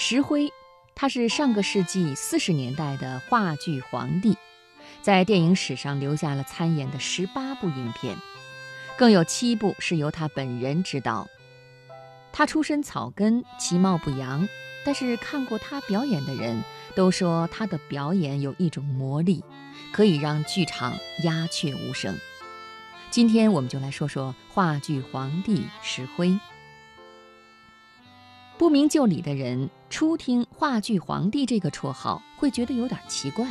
石辉，他是上个世纪四十年代的话剧皇帝，在电影史上留下了参演的十八部影片，更有七部是由他本人执导。他出身草根，其貌不扬，但是看过他表演的人都说他的表演有一种魔力，可以让剧场鸦雀无声。今天我们就来说说话剧皇帝石辉。不明就里的人初听“话剧皇帝”这个绰号，会觉得有点奇怪。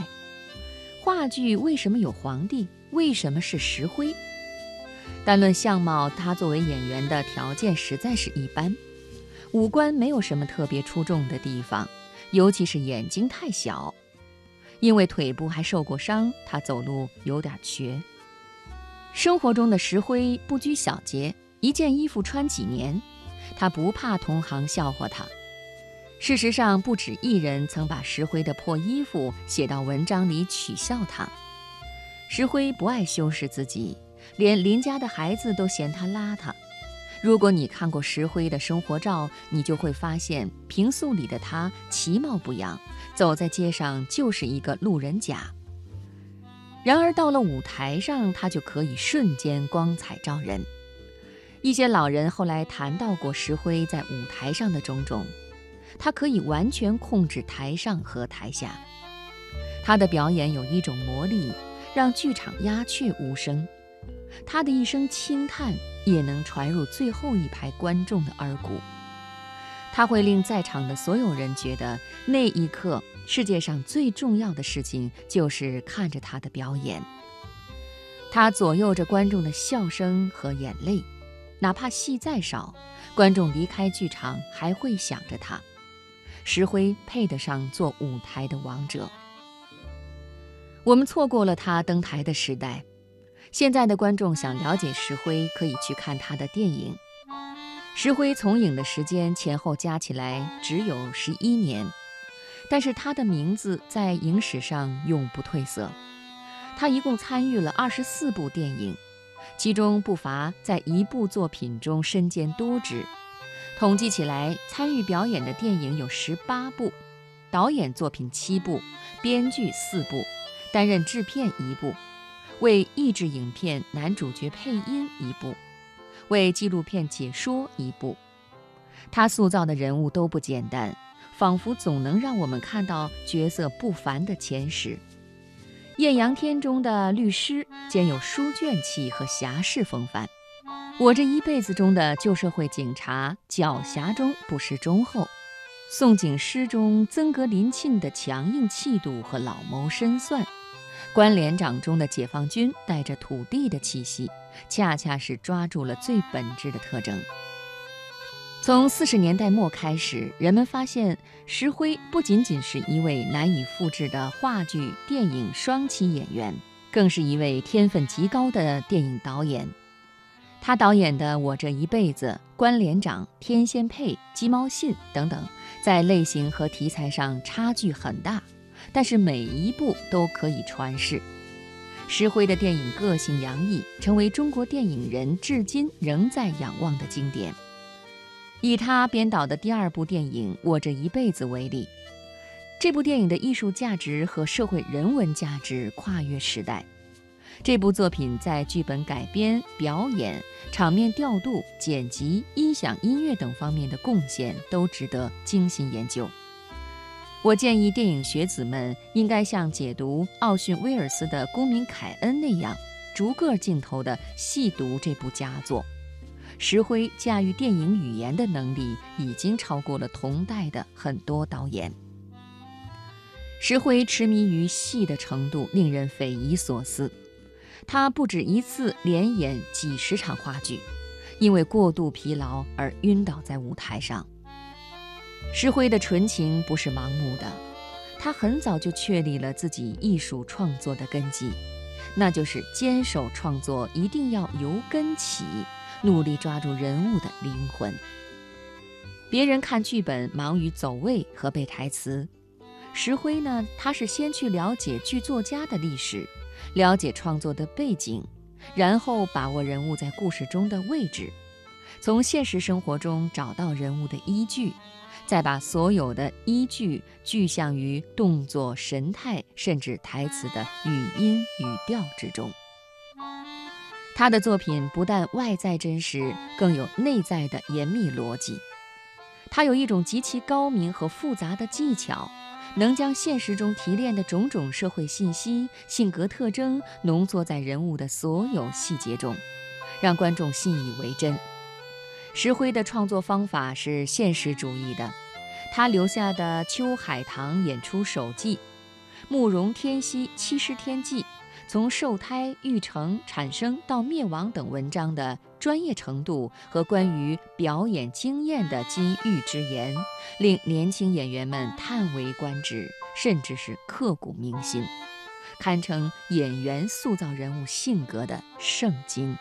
话剧为什么有皇帝？为什么是石灰？单论相貌，他作为演员的条件实在是一般，五官没有什么特别出众的地方，尤其是眼睛太小。因为腿部还受过伤，他走路有点瘸。生活中的石灰不拘小节，一件衣服穿几年。他不怕同行笑话他。事实上，不止一人曾把石灰的破衣服写到文章里取笑他。石灰不爱修饰自己，连邻家的孩子都嫌他邋遢。如果你看过石灰的生活照，你就会发现，平素里的他其貌不扬，走在街上就是一个路人甲。然而到了舞台上，他就可以瞬间光彩照人。一些老人后来谈到过石灰在舞台上的种种，他可以完全控制台上和台下，他的表演有一种魔力，让剧场鸦雀无声，他的一声轻叹也能传入最后一排观众的耳骨，他会令在场的所有人觉得那一刻世界上最重要的事情就是看着他的表演，他左右着观众的笑声和眼泪。哪怕戏再少，观众离开剧场还会想着他。石灰配得上做舞台的王者。我们错过了他登台的时代，现在的观众想了解石灰，可以去看他的电影。石灰从影的时间前后加起来只有十一年，但是他的名字在影史上永不褪色。他一共参与了二十四部电影。其中不乏在一部作品中身兼多职，统计起来，参与表演的电影有十八部，导演作品七部，编剧四部，担任制片一部，为益智影片男主角配音一部，为纪录片解说一部。他塑造的人物都不简单，仿佛总能让我们看到角色不凡的前史。《艳阳天》中的律师兼有书卷气和侠士风范，我这一辈子中的旧社会警察狡黠中不失忠厚，宋景诗中曾格林沁的强硬气度和老谋深算，关连长中的解放军带着土地的气息，恰恰是抓住了最本质的特征。从四十年代末开始，人们发现石灰不仅仅是一位难以复制的话剧、电影双栖演员，更是一位天分极高的电影导演。他导演的《我这一辈子》《关连长》《天仙配》《鸡毛信》等等，在类型和题材上差距很大，但是每一部都可以传世。石灰的电影个性洋溢，成为中国电影人至今仍在仰望的经典。以他编导的第二部电影《我这一辈子》为例，这部电影的艺术价值和社会人文价值跨越时代。这部作品在剧本改编、表演、场面调度、剪辑、音响、音乐等方面的贡献都值得精心研究。我建议电影学子们应该像解读奥逊·威尔斯的《公民凯恩》那样，逐个镜头地细读这部佳作。石灰驾驭电影语言的能力已经超过了同代的很多导演。石灰痴迷于戏的程度令人匪夷所思，他不止一次连演几十场话剧，因为过度疲劳而晕倒在舞台上。石灰的纯情不是盲目的，他很早就确立了自己艺术创作的根基，那就是坚守创作一定要由根起。努力抓住人物的灵魂。别人看剧本忙于走位和背台词，石灰呢？他是先去了解剧作家的历史，了解创作的背景，然后把握人物在故事中的位置，从现实生活中找到人物的依据，再把所有的依据具象于动作、神态，甚至台词的语音、语调之中。他的作品不但外在真实，更有内在的严密逻辑。他有一种极其高明和复杂的技巧，能将现实中提炼的种种社会信息、性格特征浓缩在人物的所有细节中，让观众信以为真。石灰的创作方法是现实主义的，他留下的《秋海棠演出手记》《慕容天溪七十天记》。从受胎、育成、产生到灭亡等文章的专业程度和关于表演经验的金玉之言，令年轻演员们叹为观止，甚至是刻骨铭心，堪称演员塑造人物性格的圣经。